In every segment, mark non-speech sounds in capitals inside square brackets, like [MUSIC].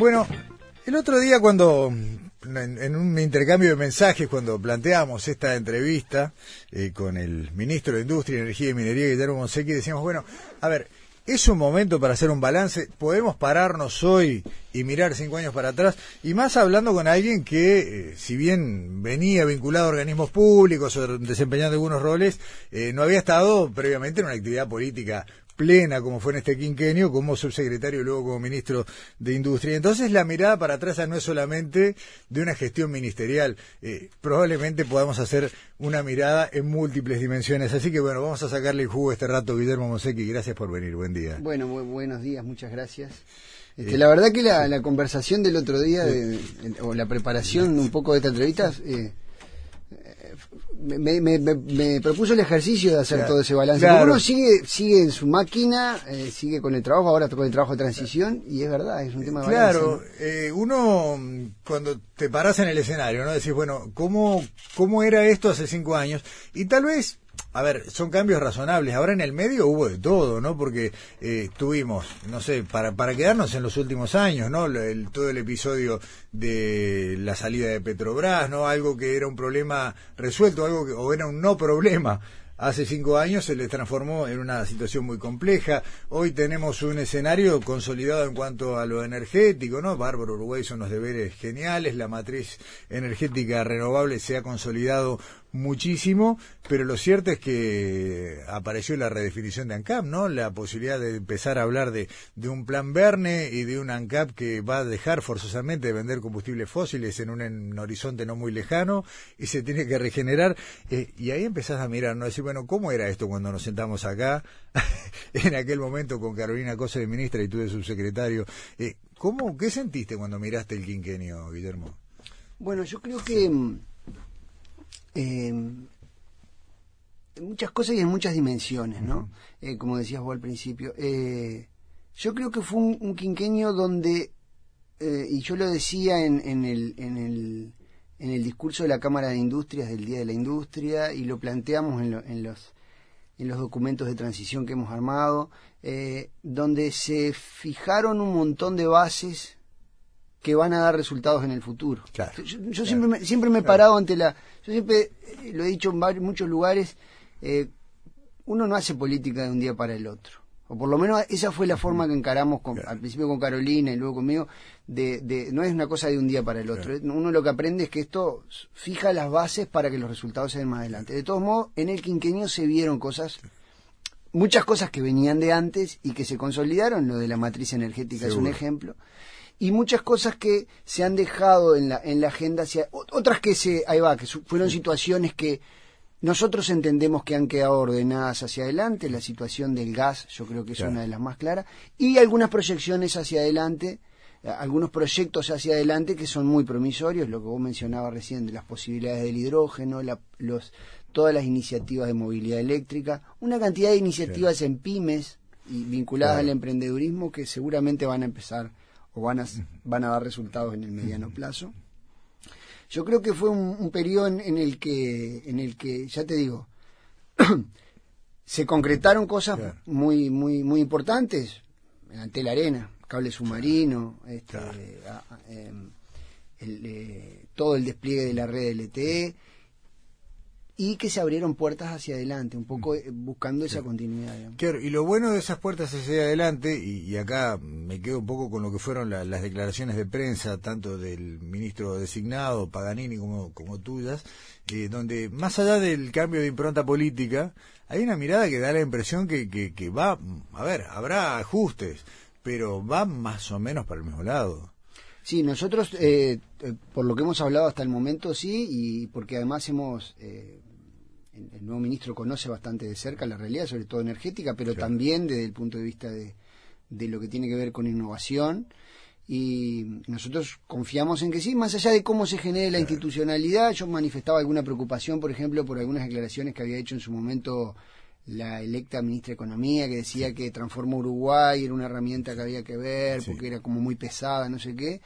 Bueno, el otro día cuando en, un intercambio de mensajes cuando planteamos esta entrevista eh, con el ministro de Industria, Energía y Minería, Guillermo Monsequi, decíamos, bueno, a ver, es un momento para hacer un balance, podemos pararnos hoy y mirar cinco años para atrás, y más hablando con alguien que, eh, si bien venía vinculado a organismos públicos o desempeñando algunos roles, eh, no había estado previamente en una actividad política plena como fue en este quinquenio, como subsecretario y luego como ministro de Industria. Entonces la mirada para atrás no es solamente de una gestión ministerial, eh, probablemente podamos hacer una mirada en múltiples dimensiones. Así que bueno, vamos a sacarle el jugo este rato, Guillermo Monsequi, gracias por venir, buen día. Bueno, muy buenos días, muchas gracias. Este, la verdad que la, conversación del otro día, o la preparación un poco de esta entrevista, eh, me, me, propuso el ejercicio de hacer todo ese balance. Uno sigue, sigue en su máquina, eh, sigue con el trabajo, ahora con el trabajo de transición, y es verdad, es un tema de balance. Claro, eh, uno cuando te paras en el escenario, ¿no? Decís, bueno, ¿cómo, ¿cómo era esto hace cinco años? Y tal vez a ver, son cambios razonables. Ahora en el medio hubo de todo, ¿no? Porque eh, tuvimos, no sé, para, para quedarnos en los últimos años, ¿no? El, todo el episodio de la salida de Petrobras, ¿no? Algo que era un problema resuelto, algo que, o era un no problema hace cinco años se le transformó en una situación muy compleja. Hoy tenemos un escenario consolidado en cuanto a lo energético, ¿no? Bárbaro Uruguay son los deberes geniales, la matriz energética renovable se ha consolidado muchísimo, pero lo cierto es que apareció la redefinición de ANCAP, ¿no? La posibilidad de empezar a hablar de, de un plan Verne y de un ANCAP que va a dejar forzosamente de vender combustibles fósiles en un, horizonte no muy lejano y se tiene que regenerar. Eh, y ahí empezás a mirar, ¿no? Decir, bueno, ¿cómo era esto cuando nos sentamos acá [LAUGHS] en aquel momento con Carolina Cosa de ministra y tú de subsecretario? Eh, ¿cómo, ¿Qué sentiste cuando miraste el quinquenio, Guillermo? Bueno, yo creo que mm, eh, en muchas cosas y en muchas dimensiones, ¿no? Eh, como decías vos al principio. Eh, yo creo que fue un, quinquenio donde, eh, y yo lo decía en, en, el, en, el, en el discurso de la Cámara de Industrias del Día de la Industria, y lo planteamos en, en los en los documentos de transición que hemos armado, donde se fijaron un montón de bases que van a dar resultados en el futuro. yo, siempre me, siempre me he parado ante la... Yo siempre eh, lo he dicho en muchos lugares, eh, uno no hace política de un día para el otro. O por lo menos esa fue la forma que encaramos al principio con Carolina y luego conmigo, de, de, no es una cosa de un día para el otro. Uno lo que aprende es que esto fija las bases para que los resultados se den más adelante. De todos modos, en el quinquenio se vieron cosas muchas cosas que venían de antes y que se consolidaron, lo de la matriz energética es un ejemplo, y muchas cosas que se han dejado en la, en la agenda, hacia, otras que se, ahí va, que fueron situaciones que nosotros entendemos que han quedado ordenadas hacia adelante, la situación del gas yo creo que es una de las más claras, y algunas proyecciones hacia adelante, algunos proyectos hacia adelante que son muy promisorios, lo que vos mencionabas recién de las posibilidades del hidrógeno, los, todas las iniciativas de movilidad eléctrica, una cantidad de iniciativas en pymes y vinculadas al emprendedurismo que seguramente van a empezar o van a, van a dar resultados en el mediano plazo. Yo creo que fue un, periodo en, el que, en el que, ya te digo, [CLEARS THROAT] se concretaron cosas muy, muy, muy importantes. Ante la arena, cable submarino, este, em, eh, todo el despliegue de la red LTE y que se abrieron puertas hacia adelante, un poco eh, buscando esa continuidad. Claro, y lo bueno de esas puertas hacia adelante, y, acá me quedo un poco con lo que fueron las declaraciones de prensa, tanto del ministro designado, Paganini, como, como tuyas, eh, donde más allá del cambio de impronta política, hay una mirada que da la impresión que, que, va, a ver, habrá ajustes, pero va más o menos para el mismo lado. Sí, nosotros, eh, por lo que hemos hablado hasta el momento, sí, y porque además hemos el nuevo ministro conoce bastante de cerca la realidad, sobre todo energética, pero también desde el punto de vista de, de, lo que tiene que ver con innovación. y nosotros confiamos en que sí, más allá de cómo se genere la institucionalidad, yo manifestaba alguna preocupación, por ejemplo, por algunas declaraciones que había hecho en su momento la electa ministra de Economía, que decía que Transforma Uruguay era una herramienta que había que ver, porque era como muy pesada, no sé qué,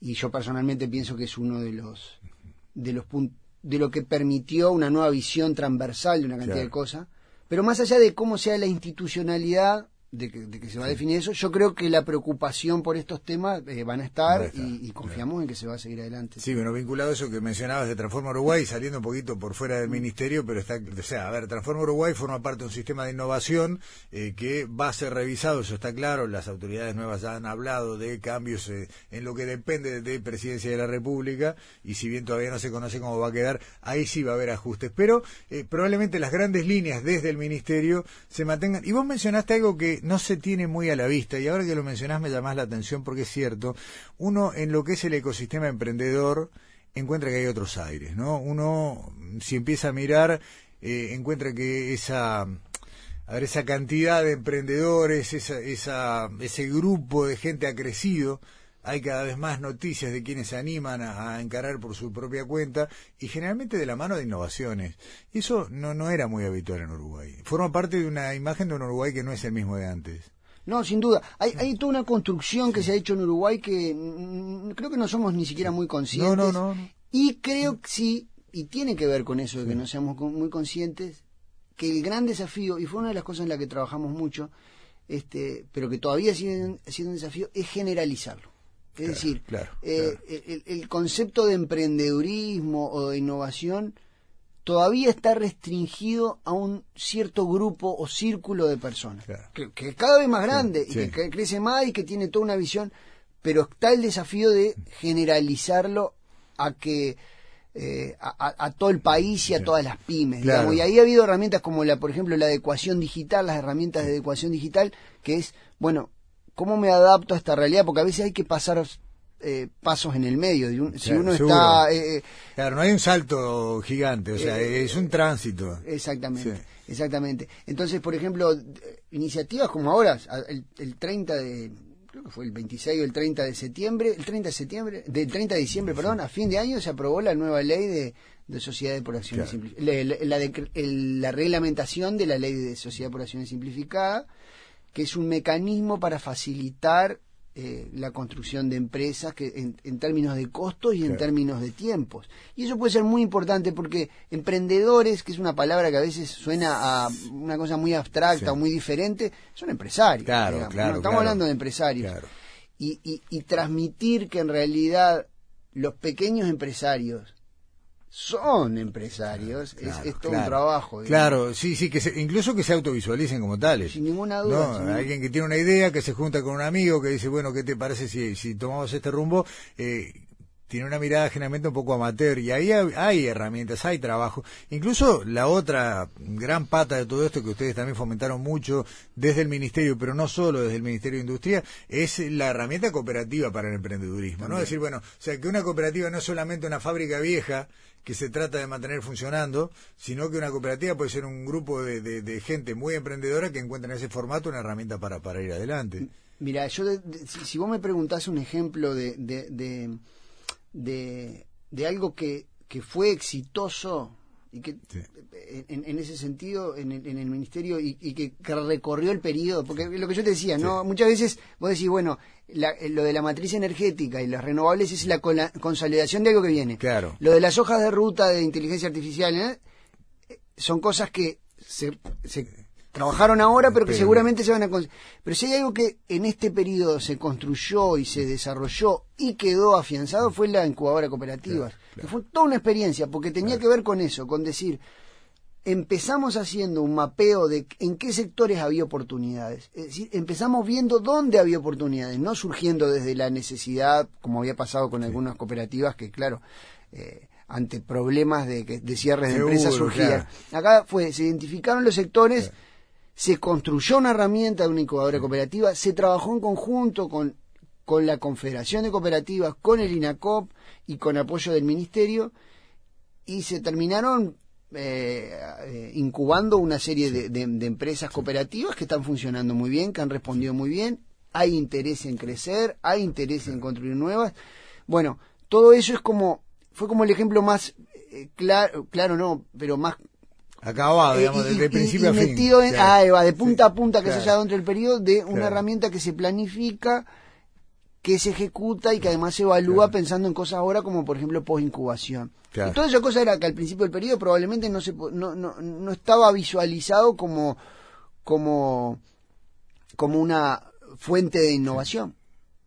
y yo personalmente pienso que es uno de los, de los puntos, de lo que permitió una nueva visión transversal de una cantidad de cosas, pero más allá de cómo sea la institucionalidad, de que, se va a definir eso. Yo creo que la preocupación por estos temas eh, van a estar, y, confiamos en que se va a seguir adelante. Sí, bueno, vinculado a eso que mencionabas de Transforma Uruguay, saliendo un poquito por fuera del ministerio, pero está, o sea, a ver, Transforma Uruguay forma parte de un sistema de innovación eh, que va a ser revisado, eso está claro, las autoridades nuevas ya han hablado de cambios eh, en lo que depende de Presidencia de la República, y si bien todavía no se conoce cómo va a quedar, ahí sí va a haber ajustes, pero probablemente las grandes líneas desde el ministerio se mantengan. Y vos mencionaste algo que no se tiene muy a la vista y ahora que lo mencionás me llamás la atención porque es cierto, uno en lo que es el ecosistema emprendedor encuentra que hay otros aires, ¿no? Uno si empieza a mirar eh, encuentra que esa esa cantidad de emprendedores, esa, esa, ese grupo de gente ha crecido hay cada vez más noticias de quienes se animan a, encarar por su propia cuenta y generalmente de la mano de innovaciones. Eso no, no era muy habitual en Uruguay. Forma parte de una imagen de un Uruguay que no es el mismo de antes. No, sin duda. Hay, hay toda una construcción que se ha hecho en Uruguay que creo que no somos ni siquiera muy conscientes. No, no, no. Y creo que sí, y tiene que ver con eso de que no seamos muy conscientes, que el gran desafío, y fue una de las cosas en las que trabajamos mucho, este, pero que todavía sigue siendo un desafío, es generalizarlo. Es decir, eh, El, concepto de emprendedurismo o de innovación todavía está restringido a un cierto grupo o círculo de personas, que, es cada vez más grande y que crece más y que tiene toda una visión, pero está el desafío de generalizarlo a que eh, a, todo el país y a todas las pymes. Y ahí ha habido herramientas como, la por ejemplo, la adecuación digital, las herramientas de adecuación digital, que es, bueno, ¿cómo me adapto a esta realidad? Porque a veces hay que pasar eh, pasos en el medio. si uno está. Eh, eh, claro, no hay un salto gigante, o sea, es un tránsito. Exactamente, exactamente. Entonces, por ejemplo, iniciativas como ahora, el, el, 30 de. Creo que fue el 26 o el 30 de septiembre, el 30 de septiembre, del 30 de diciembre, perdón, a fin de año se aprobó la nueva ley de, de sociedades por acciones simplificadas, la, la, reglamentación de la ley de sociedad por acciones simplificada, que es un mecanismo para facilitar eh, la construcción de empresas que en, términos de costos y en términos de tiempos. Y eso puede ser muy importante porque emprendedores, que es una palabra que a veces suena a una cosa muy abstracta o muy diferente, son empresarios. Claro, claro, estamos hablando de empresarios. Y, y, y transmitir que en realidad los pequeños empresarios son empresarios, es, todo un trabajo. Claro, sí, sí, que incluso que se autovisualicen como tales. Sin ninguna duda. Alguien que tiene una idea, que se junta con un amigo, que dice, bueno, ¿qué te parece si, si tomamos este rumbo? Eh, tiene una mirada generalmente un poco amateur y ahí hay, herramientas, hay trabajo. Incluso la otra gran pata de todo esto que ustedes también fomentaron mucho desde el Ministerio, pero no solo desde el Ministerio de Industria, es la herramienta cooperativa para el emprendedurismo. ¿no? Es decir, bueno, o sea, que una cooperativa no es solamente una fábrica vieja que se trata de mantener funcionando, sino que una cooperativa puede ser un grupo de, gente muy emprendedora que encuentra en ese formato una herramienta para, para ir adelante. Mira, yo si, vos me preguntás un ejemplo de de, de algo que, que fue exitoso y que en, ese sentido en el, en el ministerio y, que, recorrió el periodo porque lo que yo te decía no muchas veces vos decís bueno lo de la matriz energética y las renovables es la, consolidación de algo que viene. Claro. Lo de las hojas de ruta de inteligencia artificial ¿eh? son cosas que se, se trabajaron ahora, pero que seguramente se van a... Pero si hay algo que en este periodo se construyó y se desarrolló y quedó afianzado fue la incubadora cooperativa. fue toda una experiencia, porque tenía que ver con eso, con decir, empezamos haciendo un mapeo de en qué sectores había oportunidades. Es decir, empezamos viendo dónde había oportunidades, no surgiendo desde la necesidad, como había pasado con algunas cooperativas que, claro, eh, ante problemas de, de cierres de empresas surgían. Acá fue, se identificaron los sectores se construyó una herramienta de una incubadora cooperativa, se trabajó en conjunto con, con la Confederación de Cooperativas, con el INACOP y con apoyo del Ministerio, y se terminaron eh, eh, incubando una serie de, empresas cooperativas que están funcionando muy bien, que han respondido muy bien, hay interés en crecer, hay interés en construir nuevas. Bueno, todo eso es como, fue como el ejemplo más eh, claro, claro no, pero más acabado, eh, digamos, y- de, y- principio y a fin. metido en, Claro. ah, ahí va, de punta Sí, a punta que claro. se haya dentro del periodo de una Claro. herramienta que se planifica, que se ejecuta y que además se evalúa pensando en cosas ahora como por ejemplo post-incubación. Y toda esa cosa era que al principio del periodo probablemente no se no, no, no estaba visualizado como como como una fuente de innovación.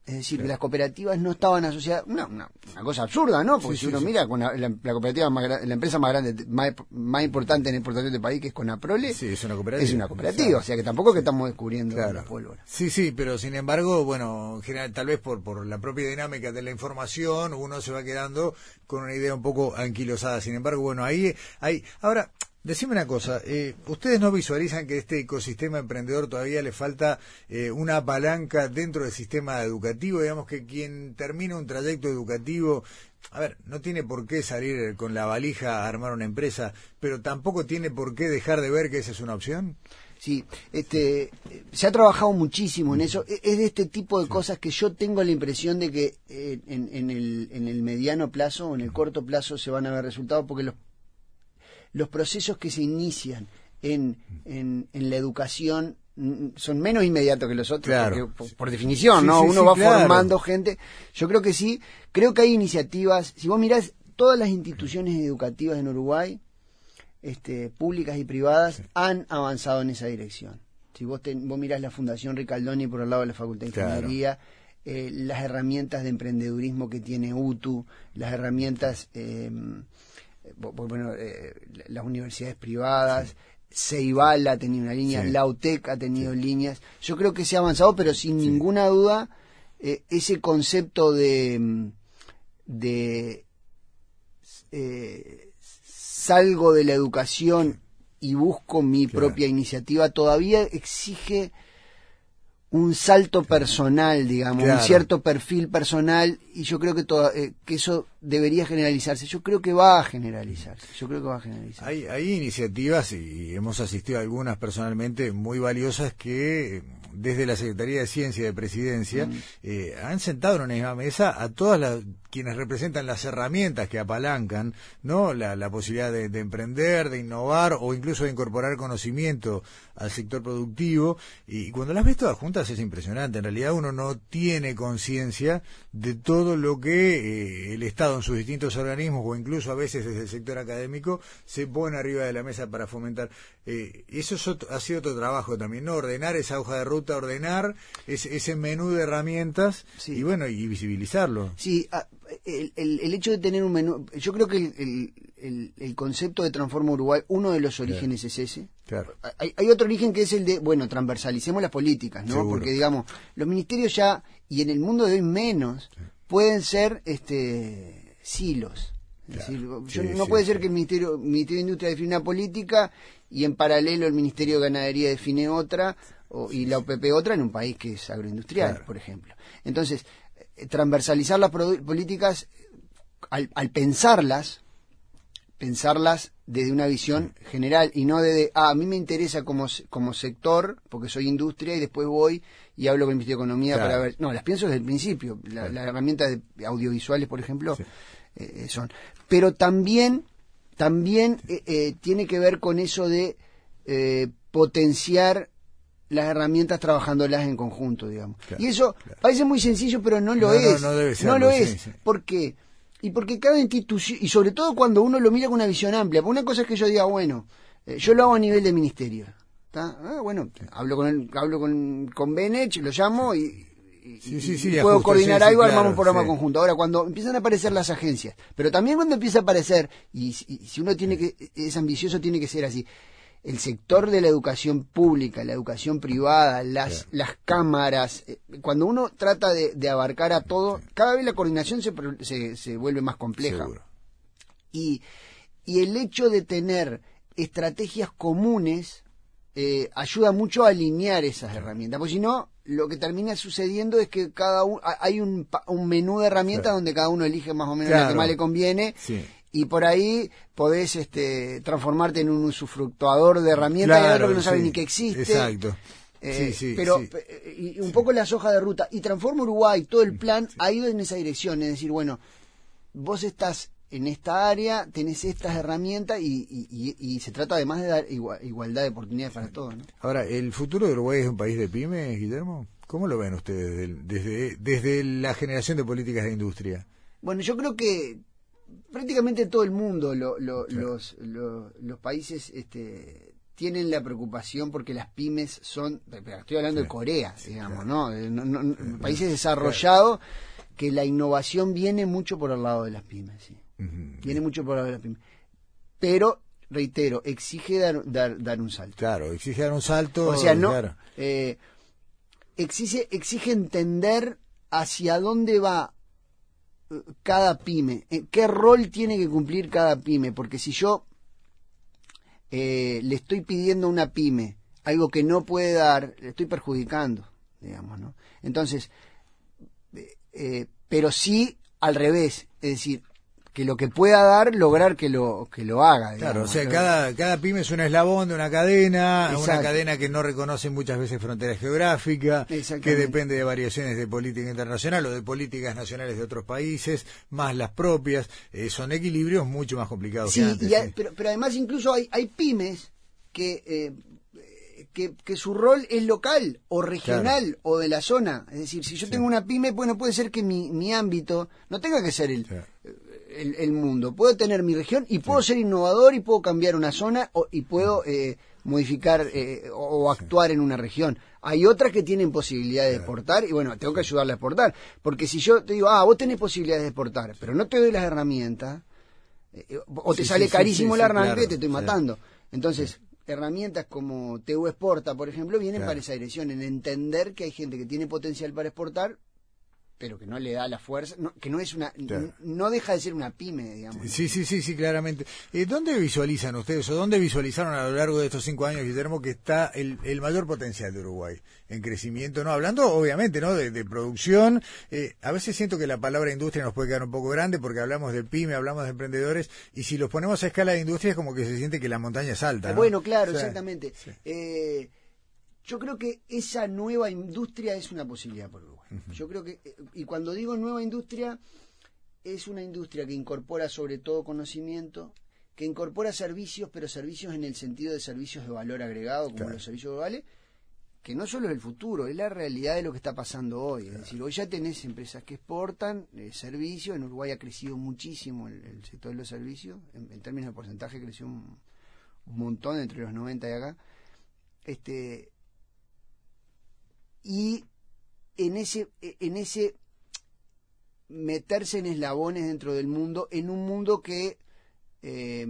Es decir, que las cooperativas no estaban asociadas. Una, una, una cosa absurda, ¿no? Porque Sí, si sí, uno sí. mira, con la, la- la cooperativa más la empresa más grande, más, más importante en exportación del país, que es Conaprole, Sí, es una cooperativa. es una cooperativa. Claro. O sea que tampoco es que estamos descubriendo Claro. la pólvora. Sí, sí, pero sin embargo, bueno, en general, tal vez por, por la propia dinámica de la información, uno se va quedando con una idea un poco anquilosada. Sin embargo, bueno, ahí hay. Ahora, decime una cosa, eh, ¿ustedes no visualizan que este ecosistema emprendedor todavía le falta eh, una palanca dentro del sistema educativo? Digamos que quien termina un trayecto educativo. A ver, no tiene por qué salir con la valija a armar una empresa, pero tampoco tiene por qué dejar de ver que esa es una opción. Sí, este, se ha trabajado muchísimo en eso. E- Es de este tipo de cosas que yo tengo la impresión de que eh, en, en el, en el mediano plazo o en el corto plazo se van a ver resultados porque los, los procesos que se inician en, en, en la educación son menos inmediatos que los otros, Claro. por, por definición, Sí, ¿no? sí, Uno sí, va claro. formando gente. Yo creo que sí, creo que hay iniciativas. Si vos mirás todas las instituciones educativas en Uruguay, este, públicas y privadas han avanzado en esa dirección. Si vos, ten- vos mirás la Fundación Ricaldoni por el lado de la Facultad de Claro. Ingeniería, eh, las herramientas de emprendedurismo que tiene UTU, las herramientas, eh, bueno, eh, la- las universidades privadas, Ceibal ha tenido una línea, Sí. la UTEC ha tenido líneas. Yo creo que se ha avanzado, pero sin ninguna duda, eh, ese concepto de, mm, de eh, salgo de la educación y busco mi Claro. propia iniciativa, todavía exige un salto personal, digamos, Claro. un cierto perfil personal, y yo creo que, toda- eh, que eso debería generalizarse. Yo creo que va a generalizarse. Yo creo que va a generalizarse. Hay, hay iniciativas, y hemos asistido a algunas personalmente, muy valiosas que desde la Secretaría de Ciencia de Presidencia eh, han sentado en una misma mesa a todas las quienes representan las herramientas que apalancan no la, la posibilidad de, de emprender, de innovar o incluso de incorporar conocimiento al sector productivo. Y cuando las ves todas juntas es impresionante. En realidad uno no tiene conciencia de todo lo que eh, el Estado en sus distintos organismos o incluso a veces desde el sector académico se pone arriba de la mesa para fomentar. Eh, eso es otro- ha sido otro trabajo también, ¿no? Ordenar esa hoja de ruta, ordenar ese, ese menú de herramientas Sí. y bueno, y visibilizarlo. Sí, ah, el, el- el hecho de tener un menú, yo creo que el, el- concepto de Transforma Uruguay, uno de los orígenes es ese. Claro. Hay, hay otro origen que es el de, bueno, transversalicemos las políticas, ¿no? Seguro. Porque, digamos, los ministerios ya, y en el mundo de hoy menos, pueden ser este silos. Es Claro. decir, yo- Sí, no sí, puede ser que el Ministerio, Ministerio de Industria define una política y en paralelo el Ministerio de Ganadería define otra o- y la OPP otra en un país que es agroindustrial, por ejemplo. Entonces, transversalizar las políticas, al, al pensarlas, pensarlas desde una visión general y no desde, ah, a mí me interesa como, como sector, porque soy industria y después voy y hablo con el Ministerio de Economía Claro. para ver. No, las pienso desde el principio. La, las herramientas de audiovisuales, por ejemplo, Sí. eh, son. Pero también, también eh, eh, tiene que ver con eso de eh, potenciar las herramientas trabajándolas en conjunto, digamos. Claro, y eso claro. parece muy sencillo, pero no lo No, no, es. no debe No serlo, lo es. sí. ¿Por qué? Y porque cada institución, y sobre todo cuando uno lo mira con una visión amplia, una cosa es que yo diga, bueno, eh, yo lo hago a nivel de ministerio. ¿está? Ah, bueno, hablo con el, hablo con, con Benech, lo llamo y, y- Sí, sí, y puedo coordinar algo, claro, armamos un programa conjunto. Ahora, cuando empiezan a aparecer las agencias, pero también cuando empieza a aparecer, y, y si uno tiene que, es ambicioso, tiene que ser así. El sector de la educación pública, la educación privada, las, las cámaras, eh, cuando uno trata de, de abarcar a todo, cada vez la coordinación se, se, se vuelve más compleja. Y, y el hecho de tener estrategias comunes eh, ayuda mucho a alinear esas herramientas, porque si no, lo que termina sucediendo es que cada hay un, un menú de herramientas donde cada uno elige más o menos la Claro. que más le conviene. Y por ahí podés este, transformarte en un usufructuador de herramientas y que no sabe sí. ni que existe. Exacto. Eh, Sí, sí, pero eh, y un poco la soja de ruta. Y Transforma Uruguay, todo el plan ha ido en esa dirección. Es decir, bueno, vos estás en esta área, tenés estas herramientas y, y- y- y se trata además de dar igua- igualdad de oportunidades para todos. ¿no? Ahora, ¿el futuro de Uruguay es un país de pymes, Guillermo? ¿Cómo lo ven ustedes del- desde, desde la generación de políticas de industria? Bueno, yo creo que prácticamente todo el mundo, lo- lo- los, lo- los países este, tienen la preocupación porque las pymes son, estoy hablando de Corea, digamos, ¿no? No- no- no- países desarrollados que la innovación viene mucho por el lado de las pymes, sí. Viene mucho por el lado de las pymes. Pero, reitero, exige dar, dar, dar un salto. Claro, exige dar un salto. O sea, no. claro. eh, exige, exige entender hacia dónde va cada pyme, eh, qué rol tiene que cumplir cada pyme, porque si yo eh, le estoy pidiendo a una pyme algo que no puede dar, le estoy perjudicando, digamos, ¿no? Entonces, eh, pero sí al revés, es decir, que lo que pueda dar, lograr que lo, que lo haga. Claro, o digamos. sea, cada, cada pyme es un eslabón de una cadena, una cadena que no reconoce muchas veces fronteras geográficas, que depende de variaciones de política internacional o de políticas nacionales de otros países, más las propias. Eh, son equilibrios mucho más complicados Sí, que antes. y hay- sí. pero, pero además incluso hay, hay pymes que, eh, que, que su rol es local o regional o de la zona. Es decir, si yo tengo una pyme, bueno, puede ser que mi, mi ámbito no tenga que ser el, Claro. El, el mundo. Puedo tener mi región y puedo ser innovador y puedo cambiar una zona o- y puedo eh, modificar eh, o, o actuar en una región. Hay otras que tienen posibilidad de exportar y bueno, tengo que ayudarle a exportar. Porque si yo te digo, ah, vos tenés posibilidades de exportar, pero no te doy las herramientas, eh, o te Sí, sale carísimo sí, arranque, claro, te estoy matando. Entonces, herramientas como TU Exporta, por ejemplo, vienen Claro. para esa dirección, en entender que hay gente que tiene potencial para exportar, pero que no le da la fuerza, no- que no es una, Claro. no deja de ser una pyme, digamos. Sí, sí, sí, sí, claramente. Eh, ¿Dónde visualizan ustedes o dónde visualizaron a lo largo de estos cinco años, Guillermo, que está el, el mayor potencial de Uruguay en crecimiento? No, hablando obviamente, ¿no? De, de producción. Eh, a veces siento que la palabra industria nos puede quedar un poco grande porque hablamos de pyme, hablamos de emprendedores y si los ponemos a escala de industria es como que se siente que la montaña es alta. ¿no? Bueno, claro, O sea, exactamente. sí. Eh, yo creo que esa nueva industria es una posibilidad para Uruguay. Yo creo que, eh, y cuando digo nueva industria, es una industria que incorpora sobre todo conocimiento, que incorpora servicios, pero servicios en el sentido de servicios de valor agregado, como Claro. los servicios globales, que no solo es el futuro, es la realidad de lo que está pasando hoy. Es decir, hoy ya tenés empresas que exportan eh, servicios, en Uruguay ha crecido muchísimo el, el sector de los servicios, en, en términos de porcentaje creció un, un montón entre los 90 y acá. Este, y en ese, en ese meterse en eslabones dentro del mundo, en un mundo que eh,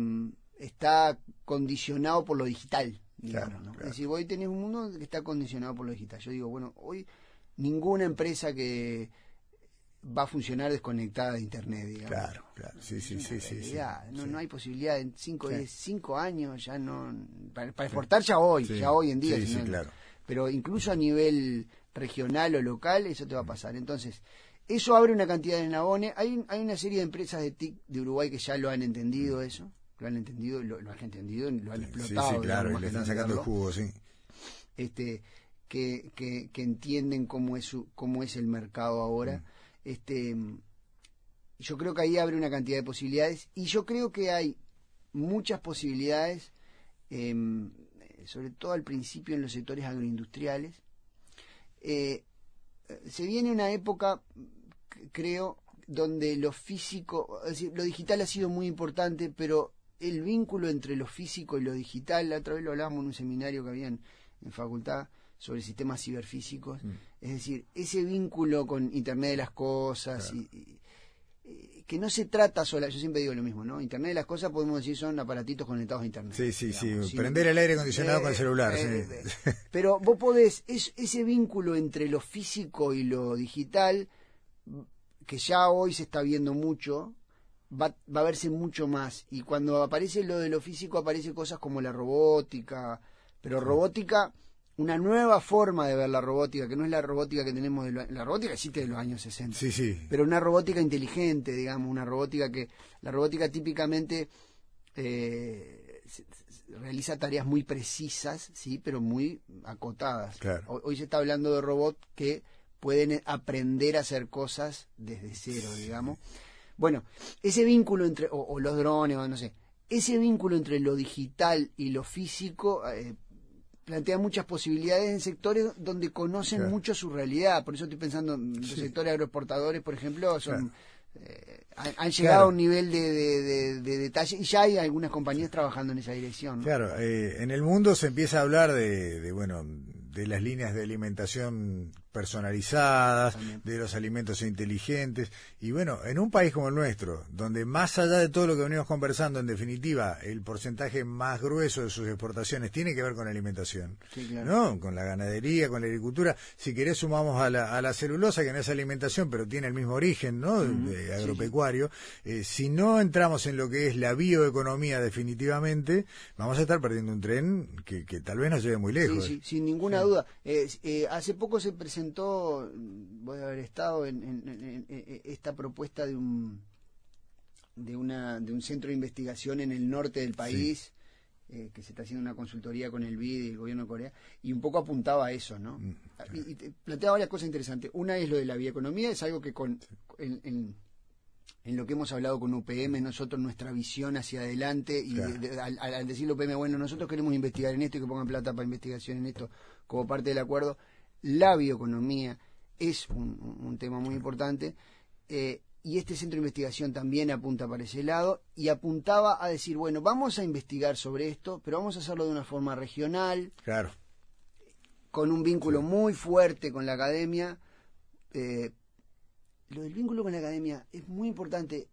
está condicionado por lo digital. digamos, Claro, ¿no? claro. Es decir, hoy tenés un mundo que está condicionado por lo digital. Yo digo, bueno, hoy ninguna empresa que va a funcionar desconectada de Internet, digamos. Claro, claro. Sí, sí, sí, sí. No, Sí. no hay posibilidad en 5 Sí. cinco años ya no para, para exportar ya hoy ya hoy en día Sí, si sí, no- claro. pero incluso a nivel regional o local eso te va a pasar. Entonces eso abre una cantidad de eslabones. Hay hay una serie de empresas de TIC de Uruguay que ya lo han entendido eso lo han entendido lo, lo han entendido lo han Sí, explotado sí, claro, digamos, y más le están sacando el jugo, sí. este que, que, que entienden cómo es su, cómo es el mercado ahora. Mm. este yo creo que ahí abre una cantidad de posibilidades y yo creo que hay muchas posibilidades em, sobre todo al principio en los sectores agroindustriales Eh, se viene una época creo donde lo físico es decir, lo digital ha sido muy importante pero el vínculo entre lo físico y lo digital la otra vez lo hablábamos en un seminario que había en, en facultad sobre sistemas ciberfísicos Mm. es decir ese vínculo con internet de las cosas Claro. y, y- que no se trata sola yo siempre digo lo mismo no internet de las cosas podemos decir son aparatitos conectados a internet Sí, sí, sí. Prender el aire acondicionado eh, con el celular, eh, sí. eh, pero vos podés, es, ese vínculo entre lo físico y lo digital, que ya hoy se está viendo mucho, va, va a verse mucho más. Y cuando aparece lo de lo físico, aparece cosas como la robótica, pero robótica, una nueva forma de ver la robótica, que no es la robótica que tenemos, de lo- la robótica existe de los años 60 Sí, sí. pero una robótica inteligente, digamos, una robótica que la robótica típicamente eh, realiza tareas muy precisas, sí, pero muy acotadas. Claro. Hoy, hoy se está hablando de robots que pueden aprender a hacer cosas desde cero, digamos. Bueno, ese vínculo entre, o, o los drones, o no sé, ese vínculo entre lo digital y lo físico eh, plantea muchas posibilidades en sectores donde conocen Claro. mucho su realidad. Por eso estoy pensando en los Sí. sectores agroexportadores, por ejemplo, son Claro. eh, han, han llegado Claro. a un nivel de, de- de- de detalle y ya hay algunas compañías trabajando en esa dirección. ¿no? Claro, eh, en el mundo se empieza a hablar de, de, bueno, de las líneas de alimentación personalizadas, También. de los alimentos inteligentes. Y bueno, en un país como el nuestro, donde más allá de todo lo que venimos conversando, en definitiva, el porcentaje más grueso de sus exportaciones tiene que ver con la alimentación. Sí, claro. ¿no? Con la ganadería, con la agricultura. Si querés sumamos a la, a la celulosa, que no es alimentación, pero tiene el mismo origen, ¿no? De- agropecuario. Eh, si no entramos en lo que es la bioeconomía definitivamente, vamos a estar perdiendo un tren que, que tal vez nos lleve muy lejos. sí, sin ninguna duda. Eh, eh, hace poco se presentó, voy a haber estado en, en- en- en esta propuesta de un de una de un centro de investigación en el norte del país eh, que se está haciendo una consultoría con el BID y el gobierno de Corea y un poco apuntaba a eso, ¿no? Mm, Y, y te planteaba varias cosas interesantes. Una es lo de la bioeconomía, es algo que con en, en- lo que hemos hablado con UPM, nosotros nuestra visión hacia adelante y Claro. de- al- al decirle UPM, bueno, nosotros queremos investigar en esto y que pongan plata para investigación en esto como parte del acuerdo, la bioeconomía es un, tema muy importante eh, y este centro de investigación también apunta para ese lado y apuntaba a decir, bueno, vamos a investigar sobre esto, pero vamos a hacerlo de una forma regional, Claro. con un vínculo muy fuerte con la academia. Eh, lo del vínculo con la academia es muy importante,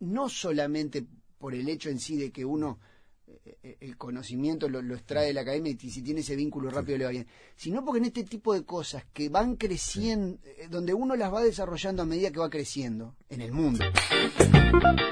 no solamente por el hecho en sí de que uno el conocimiento lo, lo extrae de la academia y si tiene ese vínculo rápido le va bien, sino porque en este tipo de cosas que van creciendo, eh, donde uno las va desarrollando a medida que va creciendo en el mundo.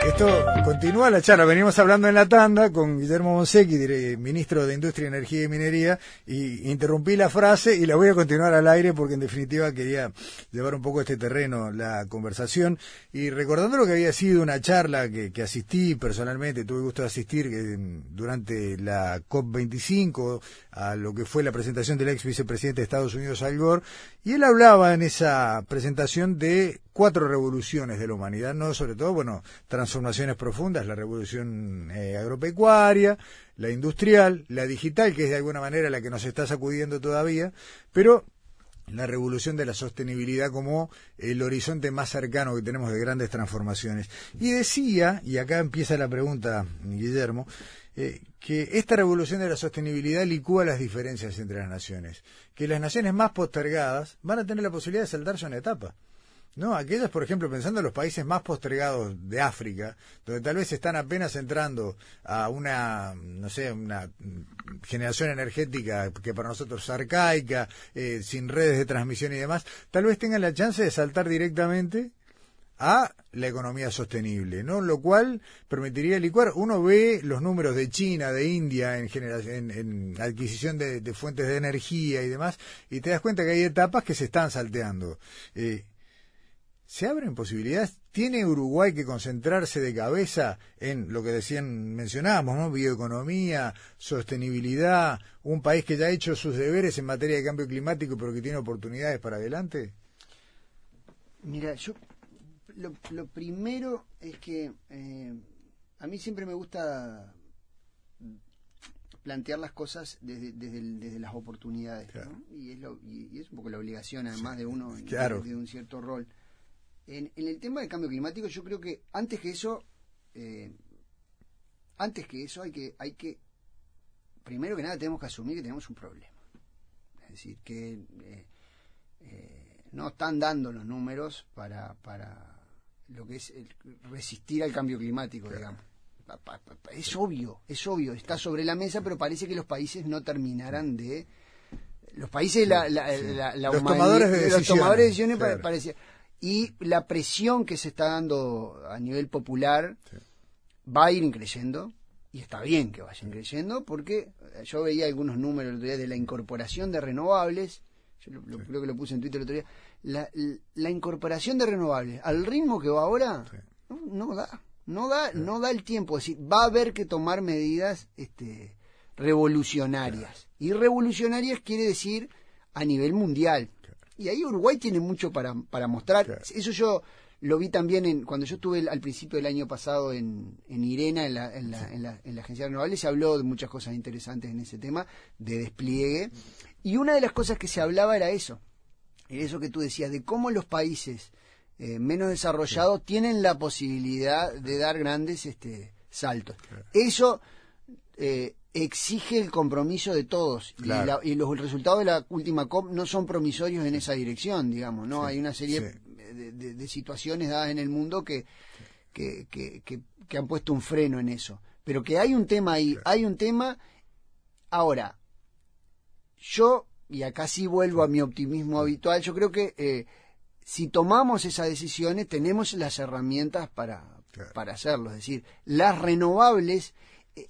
Esto continúa la charla. Venimos hablando en la tanda con Guillermo Monsecchi, ministro de Industria, Energía y Minería, y interrumpí la frase y la voy a continuar al aire porque en definitiva quería llevar un poco a este terreno la conversación. Y recordando lo que había sido una charla que, que asistí personalmente, tuve gusto de asistir eh, durante la COP25 a lo que fue la presentación del ex vicepresidente de Estados Unidos, Al Gore, y él hablaba en esa presentación de cuatro revoluciones de la humanidad, no sobre todo, bueno, transformaciones profundas, la revolución eh, agropecuaria, la industrial, la digital, que es de alguna manera la que nos está sacudiendo todavía, pero la revolución de la sostenibilidad como el horizonte más cercano que tenemos de grandes transformaciones. Y decía, y acá empieza la pregunta, Guillermo, eh, que esta revolución de la sostenibilidad licúa las diferencias entre las naciones, que las naciones más postergadas van a tener la posibilidad de saltarse una etapa. No, aquellas, por ejemplo, pensando en los países más postergados de África, donde tal vez están apenas entrando a una, no sé, una generación energética que para nosotros es arcaica, eh, sin redes de transmisión y demás, tal vez tengan la chance de saltar directamente a la economía sostenible, ¿no? Lo cual permitiría licuar. Uno ve los números de China, de India en, en, en adquisición de, de fuentes de energía y demás, y te das cuenta que hay etapas que se están salteando. Eh, ¿Se abren posibilidades? ¿Tiene Uruguay que concentrarse de cabeza en lo que decían, mencionábamos, ¿no? Bioeconomía, sostenibilidad, un país que ya ha hecho sus deberes en materia de cambio climático pero que tiene oportunidades para adelante? Mira, yo lo, lo primero es que eh, a mí siempre me gusta plantear las cosas desde, desde, desde las oportunidades, Claro. ¿no? y, es lo- y- y es un poco la obligación además de uno Claro. de, de un cierto rol. En, en el tema del cambio climático yo creo que antes que eso, eh, antes que eso hay que, hay que, primero que nada tenemos que asumir que tenemos un problema. Es decir, que eh, eh, no están dando los números para, para lo que es el- resistir al cambio climático, digamos. Pa- pa- Es obvio, es obvio, está sobre la mesa, pero parece que los países no terminaran de... Los países, la, la, sí. la- la Los tomadores de los decisiones, tomadores de decisiones claro. pa- parecía... Y la presión que se está dando a nivel popular Sí. va a ir creciendo, y está bien que vayan creciendo, porque eh, yo veía algunos números el otro día de la incorporación de renovables, yo lo- lo- creo que lo puse en Twitter el otro día, la, la incorporación de renovables al ritmo que va ahora, Sí. no, no da, no da, no da el tiempo. Es decir, va a haber que tomar medidas este, revolucionarias. Y revolucionarias quiere decir a nivel mundial. Y ahí Uruguay tiene mucho para, para mostrar. Eso yo lo vi también en, cuando yo estuve al principio del año pasado en, en Irena, en la, en, la, en, la, en la Agencia de Renovables, se habló de muchas cosas interesantes en ese tema, de despliegue. Y una de las cosas que se hablaba era eso, eso que tú decías, de cómo los países eh, menos desarrollados tienen la posibilidad de dar grandes este, saltos. Eso eh, exige el compromiso de todos y, la, y, los resultados de la última COP no son promisorios en esa dirección, digamos, ¿no? Hay una serie de, de, de, situaciones dadas en el mundo que que, que, que, que, han puesto un freno en eso. Pero que hay un tema ahí, hay un tema. Ahora, yo, y acá sí vuelvo a mi optimismo habitual, yo creo que eh, si tomamos esas decisiones tenemos las herramientas para, claro. para hacerlo. Es decir, las renovables, eh,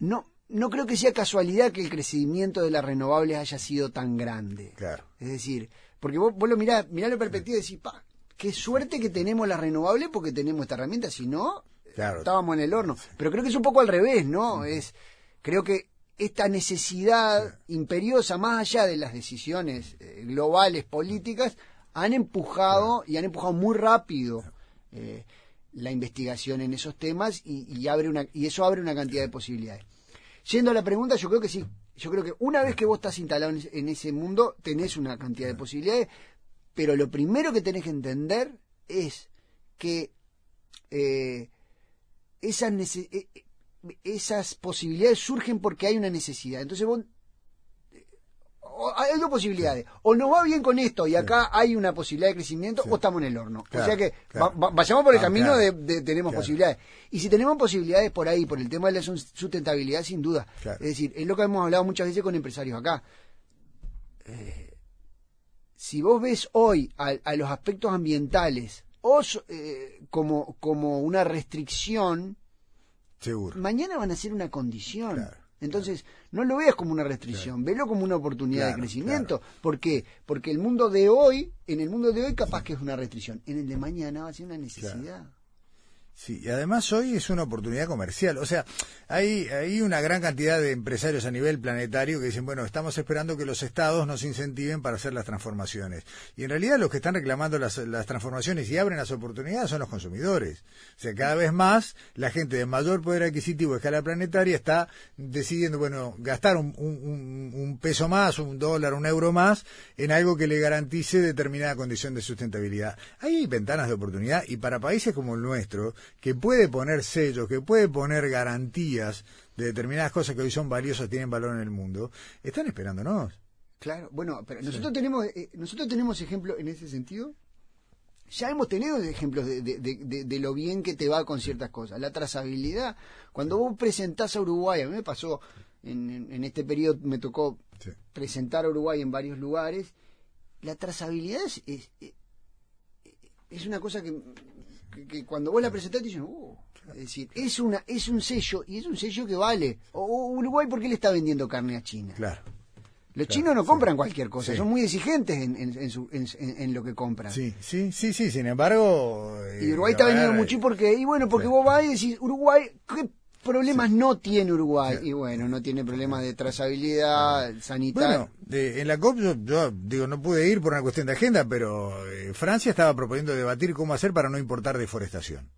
no, no creo que sea casualidad que el crecimiento de las renovables haya sido tan grande. Claro. Es decir, porque vos, vos lo mirás, mirás la perspectiva y decís, pa, qué suerte que tenemos las renovables porque tenemos esta herramienta, si no, claro. estábamos en el horno. Pero creo que es un poco al revés, ¿no? Es, creo que esta necesidad imperiosa, más allá de las decisiones eh, globales, políticas, han empujado y han empujado muy rápido eh, la investigación en esos temas y, y, abre una, y eso abre una cantidad de posibilidades. Yendo a la pregunta, yo creo que sí. Yo creo que una vez que vos estás instalado en ese mundo, tenés una cantidad de posibilidades, pero lo primero que tenés que entender es que eh, esas, eh, esas posibilidades surgen porque hay una necesidad. Entonces vos hay dos posibilidades. O nos va bien con esto y acá hay una posibilidad de crecimiento, sí. o estamos en el horno. Claro, o sea que claro. va, vayamos por el ah, camino claro. de, de, tenemos posibilidades. Y si tenemos posibilidades por ahí, por el tema de la sustentabilidad, sin duda. Es decir, es lo que hemos hablado muchas veces con empresarios acá. Eh, si vos ves hoy a, a los aspectos ambientales o eh, como, como una restricción, Seguro. mañana van a ser una condición. Entonces, no lo veas como una restricción, claro. velo como una oportunidad claro, de crecimiento. Claro. ¿Por qué? Porque el mundo de hoy, en el mundo de hoy capaz que es una restricción, en el de mañana va a ser una necesidad. Sí, y además hoy es una oportunidad comercial. O sea, hay, hay una gran cantidad de empresarios a nivel planetario que dicen, bueno, estamos esperando que los estados nos incentiven para hacer las transformaciones. Y en realidad los que están reclamando las, las transformaciones y abren las oportunidades son los consumidores. O sea, cada vez más la gente de mayor poder adquisitivo a escala planetaria está decidiendo, bueno, gastar un, un, un peso más, un dólar, un euro más en algo que le garantice determinada condición de sustentabilidad. Hay ventanas de oportunidad y para países como el nuestro, que puede poner sellos, que puede poner garantías de determinadas cosas que hoy son valiosas, tienen valor en el mundo, están esperándonos. Claro, bueno, pero nosotros sí. tenemos eh, nosotros tenemos ejemplos en ese sentido. Ya hemos tenido ejemplos de, de, de, de, lo bien que te va con ciertas cosas. La trazabilidad, cuando vos presentás a Uruguay, a mí me pasó, en, en, en este periodo me tocó sí. presentar a Uruguay en varios lugares, la trazabilidad es, es, es una cosa que que, que, cuando vos la presentás te dicen, uh, es decir, es una es un sello y es un sello que vale. O, Uruguay, ¿por qué le está vendiendo carne a China? Claro. Los claro, chinos no sí. compran cualquier cosa, Sí. son muy exigentes en, en, en, su, en, lo que compran. Sí, sí, sí, sí, sin embargo... Y Uruguay está vendiendo mucho y porque, y bueno, porque vos vas y decís, Uruguay, ¿qué problemas no tiene Uruguay? Sí. Y bueno, no tiene problemas de trazabilidad sanitaria. Bueno, de- en la COP yo, yo, digo, no pude ir por una cuestión de agenda, pero eh, Francia estaba proponiendo debatir cómo hacer para no importar deforestación.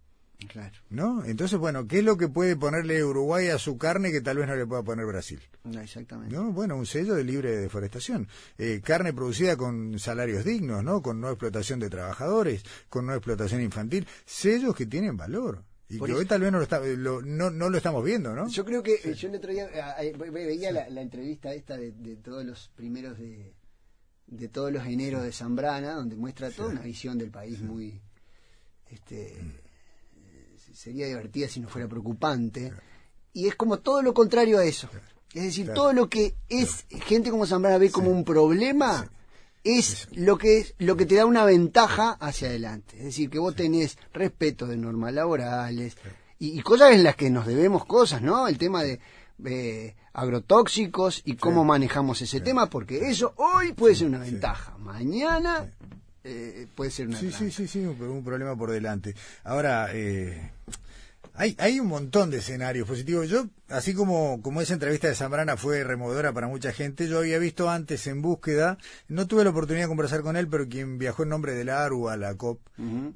Claro, ¿No? Entonces, bueno, ¿qué es lo que puede ponerle Uruguay a su carne que tal vez no le pueda poner Brasil? no, exactamente. ¿No? Bueno, un sello de libre deforestación. Eh, carne producida con salarios dignos, ¿no? Con no explotación de trabajadores, con no explotación infantil. Sellos que tienen valor. Y Por que eso- hoy tal vez no lo, está- lo- no, no lo estamos viendo, ¿no? Yo creo que eh, yo el otro día eh, eh, ve- veía la, la entrevista esta de, de todos los primeros de, de todos los eneros de Zambrana, donde muestra toda una visión del país muy este eh, sería divertida si no fuera preocupante. Y es como todo lo contrario a eso. Es decir, Claro. todo lo que es gente como Zambrana ve como un problema es lo que es lo que te da una ventaja hacia adelante. Es decir, que vos tenés respeto de normas laborales y, y cosas en las que nos debemos cosas, ¿no? El tema de eh, agrotóxicos y cómo manejamos ese tema, porque eso hoy puede ser una ventaja, mañana eh, puede ser una Sí, sí, sí, sí, un, un problema por delante. Ahora, eh, Hay, hay un montón de escenarios positivos. Yo, así como, como esa entrevista de Zambrana fue removedora para mucha gente, yo había visto antes en búsqueda, no tuve la oportunidad de conversar con él, pero quien viajó en nombre de la ARU a la COP,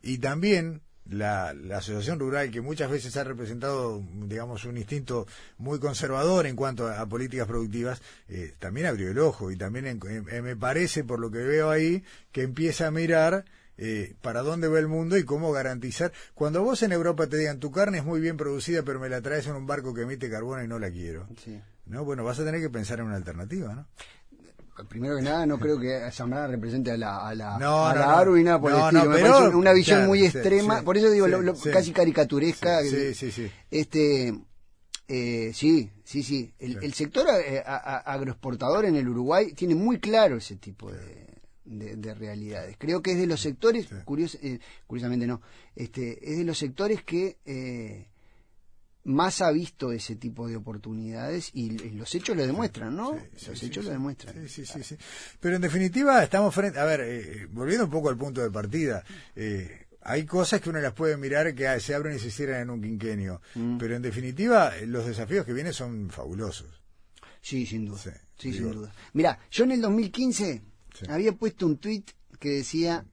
y también la, la, asociación rural que muchas veces ha representado digamos un instinto muy conservador en cuanto a, políticas productivas eh, también abrió el ojo. Y también me parece por lo que veo ahí que empieza a mirar eh, para dónde va el mundo y cómo garantizar. Cuando vos en Europa te digan tu carne es muy bien producida, pero me la traes en un barco que emite carbono y no la quiero. ¿No? Bueno, vas a tener que pensar en una alternativa, ¿no? Primero que nada, no creo que Zambrana represente a la, a la, a la ARU y nada por el estilo. Me parece una visión muy extrema, por eso digo, lo, casi caricaturesca. Sí, sí, sí. Este, eh, sí, sí, sí. El, el sector eh, agroexportador en el Uruguay tiene muy claro ese tipo de de, realidades. Creo que es de los sectores, eh, curiosamente no, este, es de los sectores que eh, más ha visto ese tipo de oportunidades y, los hechos lo demuestran, ¿no? los hechos lo demuestran. Sí, sí, sí, Pero en definitiva estamos frente, a ver, eh, volviendo un poco al punto de partida, hay cosas que uno las puede mirar que se abren y se cierran en un quinquenio, mm. pero en definitiva los desafíos que vienen son fabulosos. Sí, sin duda. Sí, sin duda. Mira, yo en el 2015 había puesto un tweet que decía,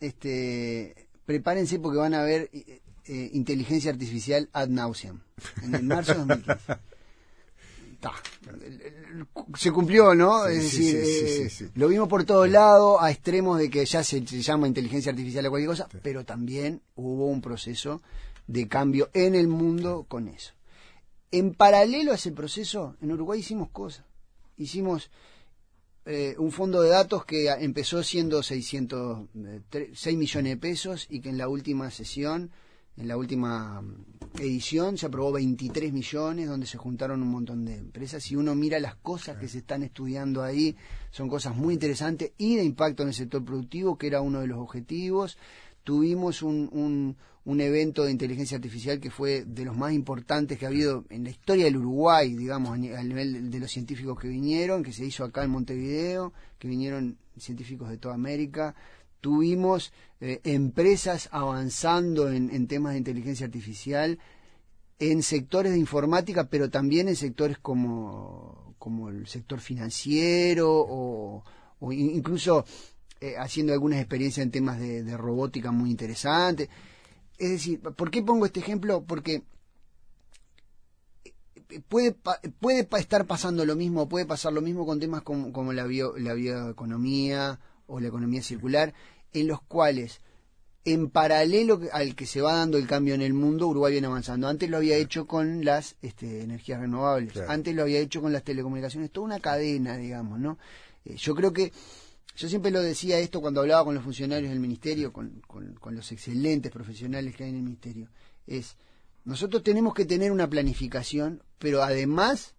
este, prepárense porque van a ver eh, eh, inteligencia artificial ad nauseam. En el marzo de 2015. Se cumplió, ¿no? es decir, eh, lo vimos por todos lados, a extremos de que ya se, llama inteligencia artificial o cualquier cosa, pero también hubo un proceso de cambio en el mundo con eso. En paralelo a ese proceso, en Uruguay hicimos cosas. Hicimos eh, un fondo de datos que empezó siendo 600, 6 eh, millones de pesos y que en la última sesión, en la última mm, edición, se aprobó 23 millones, donde se juntaron un montón de empresas. Y uno mira las cosas que se están estudiando ahí, son cosas muy interesantes y de impacto en el sector productivo, que era uno de los objetivos. Tuvimos un, un evento de inteligencia artificial que fue de los más importantes que ha habido en la historia del Uruguay, digamos, al nivel de los científicos que vinieron, que se hizo acá en Montevideo, que vinieron científicos de toda América. Tuvimos eh, empresas avanzando en, temas de inteligencia artificial en sectores de informática, pero también en sectores como, como el sector financiero o, incluso eh, haciendo algunas experiencias en temas de, de robótica muy interesantes. Es decir, ¿por qué pongo este ejemplo? Porque puede, puede estar pasando lo mismo, puede pasar lo mismo con temas como, como la, bio, la bioeconomía o la economía circular, en los cuales, en paralelo al que se va dando el cambio en el mundo, Uruguay viene avanzando. Antes lo había hecho con las este, energías renovables, antes lo había hecho con las telecomunicaciones, toda una cadena, digamos, ¿no? Eh, yo creo que yo siempre lo decía esto cuando hablaba con los funcionarios del ministerio, con, con, los excelentes profesionales que hay en el ministerio, es, nosotros tenemos que tener una planificación, pero además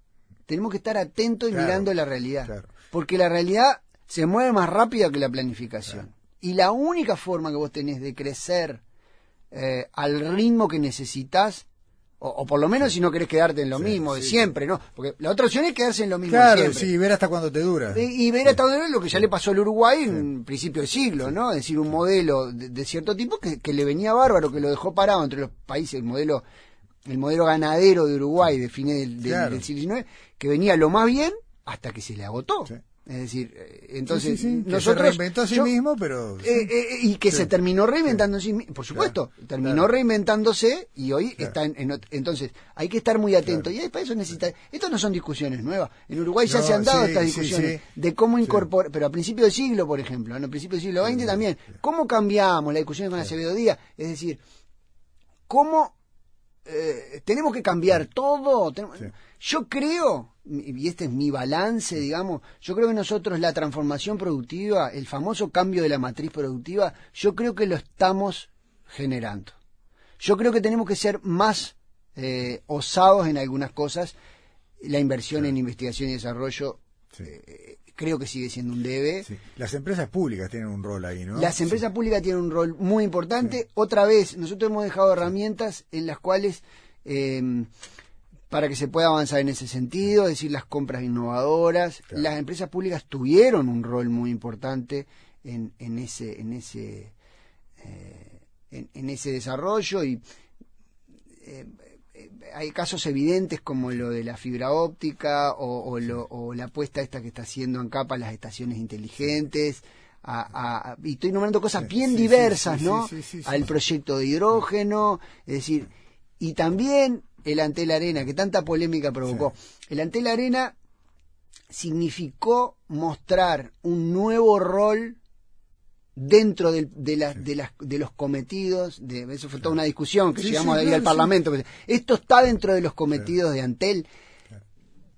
tenemos que estar atentos y mirando la realidad. Porque la realidad se mueve más rápida que la planificación. Y la única forma que vos tenés de crecer eh, al ritmo que necesitas o, por lo menos si no querés quedarte en lo mismo de siempre, ¿no? Porque la otra opción es quedarse en lo mismo de siempre. sí, ver hasta cuándo te dura. Y, ver hasta dónde lo que ya le pasó al Uruguay en principio de siglo, ¿no? Es decir, un modelo de, cierto tipo que, que, le venía bárbaro, que lo dejó parado entre los países, el modelo el modelo ganadero de Uruguay de fines del, del siglo XIX, que venía lo más bien hasta que se le agotó. Es decir, eh, entonces nosotros se reinventó a sí mismo, pero eh, eh, y que se terminó reinventando a sí mismo, por supuesto, terminó reinventándose y hoy está en, entonces hay que estar muy atento. Y para eso necesita estas no son discusiones nuevas. En Uruguay ya se han dado estas discusiones de cómo incorporar, pero a principio del siglo, por ejemplo, a principio del siglo XX también, cómo cambiamos la discusión con Acevedo Díaz, es decir, cómo tenemos que cambiar todo. Yo creo y este es mi balance, digamos, yo creo que nosotros la transformación productiva, el famoso cambio de la matriz productiva, yo creo que lo estamos generando. Yo creo que tenemos que ser más eh, osados en algunas cosas. La inversión en investigación y desarrollo eh, creo que sigue siendo un debe. Las empresas públicas tienen un rol ahí, ¿no? Las empresas públicas tienen un rol muy importante. Otra vez, nosotros hemos dejado herramientas en las cuales... Eh, para que se pueda avanzar en ese sentido, es decir, las compras innovadoras. Las empresas públicas tuvieron un rol muy importante en, en ese, en ese, eh, en, ese desarrollo y eh, hay casos evidentes como lo de la fibra óptica o, o, la apuesta esta que está haciendo en capa las estaciones inteligentes. y estoy nombrando cosas bien diversas, ¿no? Al proyecto de hidrógeno, es decir, y también el Antel Arena, que tanta polémica provocó. El Antel Arena significó mostrar un nuevo rol dentro de, de, de, los cometidos, de, eso fue toda una discusión que llegamos ahí al Parlamento. Esto está dentro de los cometidos de Antel.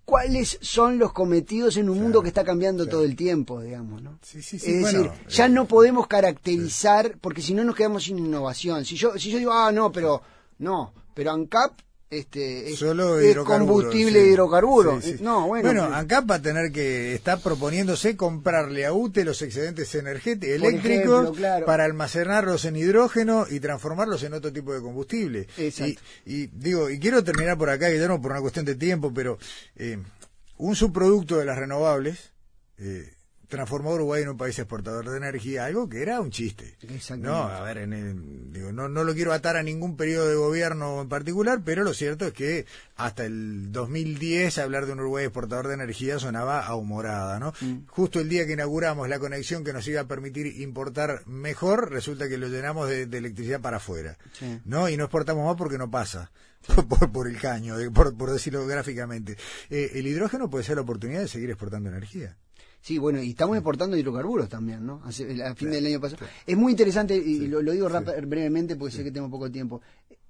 ¿Cuáles son los cometidos en un mundo que está cambiando todo el tiempo, digamos? ¿no? es decir, ya no podemos caracterizar, porque si no nos quedamos sin innovación. Si yo, si yo digo, ah, no, pero no, pero ANCAP este, Solo es combustible hidrocarburos. No, bueno, bueno ANCAP va a tener que estar proponiéndose comprarle a UTE los excedentes energéticos eléctricos para almacenarlos en hidrógeno y transformarlos en otro tipo de combustible. Y, digo, y quiero terminar por acá, Guillermo, por una cuestión de tiempo, pero eh, un subproducto de las renovables eh, transformó a Uruguay en un país exportador de energía, algo que era un chiste. No, a ver, digo, no, no lo quiero atar a ningún periodo de gobierno en particular, pero lo cierto es que hasta el 2010 hablar de un Uruguay exportador de energía sonaba a humorada, ¿no? Mm. Justo el día que inauguramos la conexión que nos iba a permitir importar mejor, resulta que lo llenamos de, electricidad para afuera, ¿no? Y no exportamos más porque no pasa. [LAUGHS] Por, el caño, por, por decirlo gráficamente. Eh, el hidrógeno puede ser la oportunidad de seguir exportando energía. Sí, bueno, y estamos exportando hidrocarburos también, ¿no? a fin del año pasado. Es muy interesante, y lo, digo brevemente porque sé que tengo poco tiempo.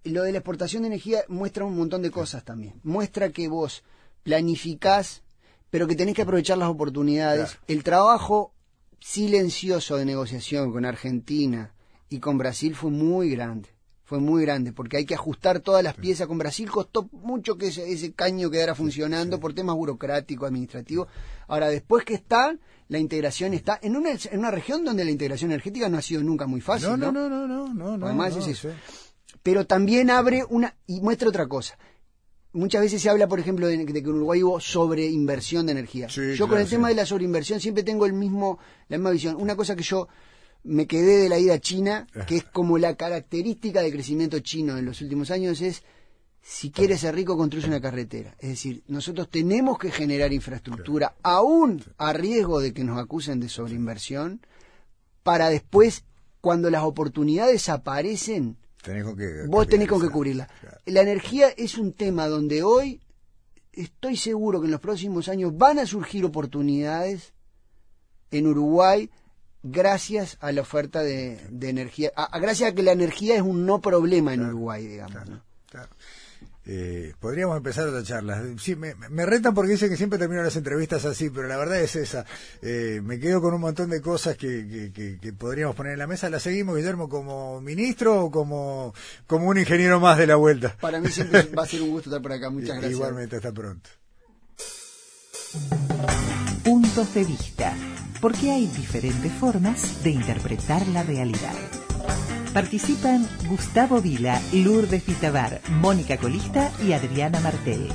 Lo de la exportación de energía muestra un montón de cosas también. Muestra que vos planificás, pero que tenés que aprovechar las oportunidades. El trabajo silencioso de negociación con Argentina y con Brasil fue muy grande fue muy grande, porque hay que ajustar todas las piezas. Con Brasil costó mucho que ese, caño quedara funcionando por temas burocráticos, administrativos. Ahora, después que está, la integración está en una, en una región donde la integración energética no ha sido nunca muy fácil. No, no, no, no, no, no. Además es eso. Pero también abre una, y muestra otra cosa. Muchas veces se habla, por ejemplo, de, que en Uruguay hubo sobreinversión de energía. yo con el tema de la sobreinversión siempre tengo el mismo, la misma visión. Una cosa que yo me quedé de la ida a China, que es como la característica de crecimiento chino en los últimos años, es si quieres ser rico, construye una carretera. Es decir, nosotros tenemos que generar infraestructura, aún a riesgo de que nos acusen de sobreinversión, para después, cuando las oportunidades aparecen, vos tenés con que cubrirla. La energía es un tema donde hoy estoy seguro que en los próximos años van a surgir oportunidades en Uruguay gracias a la oferta de, energía, a, gracias a que la energía es un no problema en Uruguay, digamos. Eh, podríamos empezar otra charla. Sí, me, me, retan porque dicen que siempre termino las entrevistas así, pero la verdad es esa. Eh, me quedo con un montón de cosas que, que, podríamos poner en la mesa. ¿La seguimos, Guillermo, como ministro o como, como un ingeniero más de la vuelta? Para mí siempre va a ser un gusto estar por acá. Muchas [LAUGHS] gracias. Igualmente, hasta pronto. Puntos de vista porque hay diferentes formas de interpretar la realidad. Participan Gustavo Vila, Lourdes Fitabar, Mónica Colista y Adriana Martel.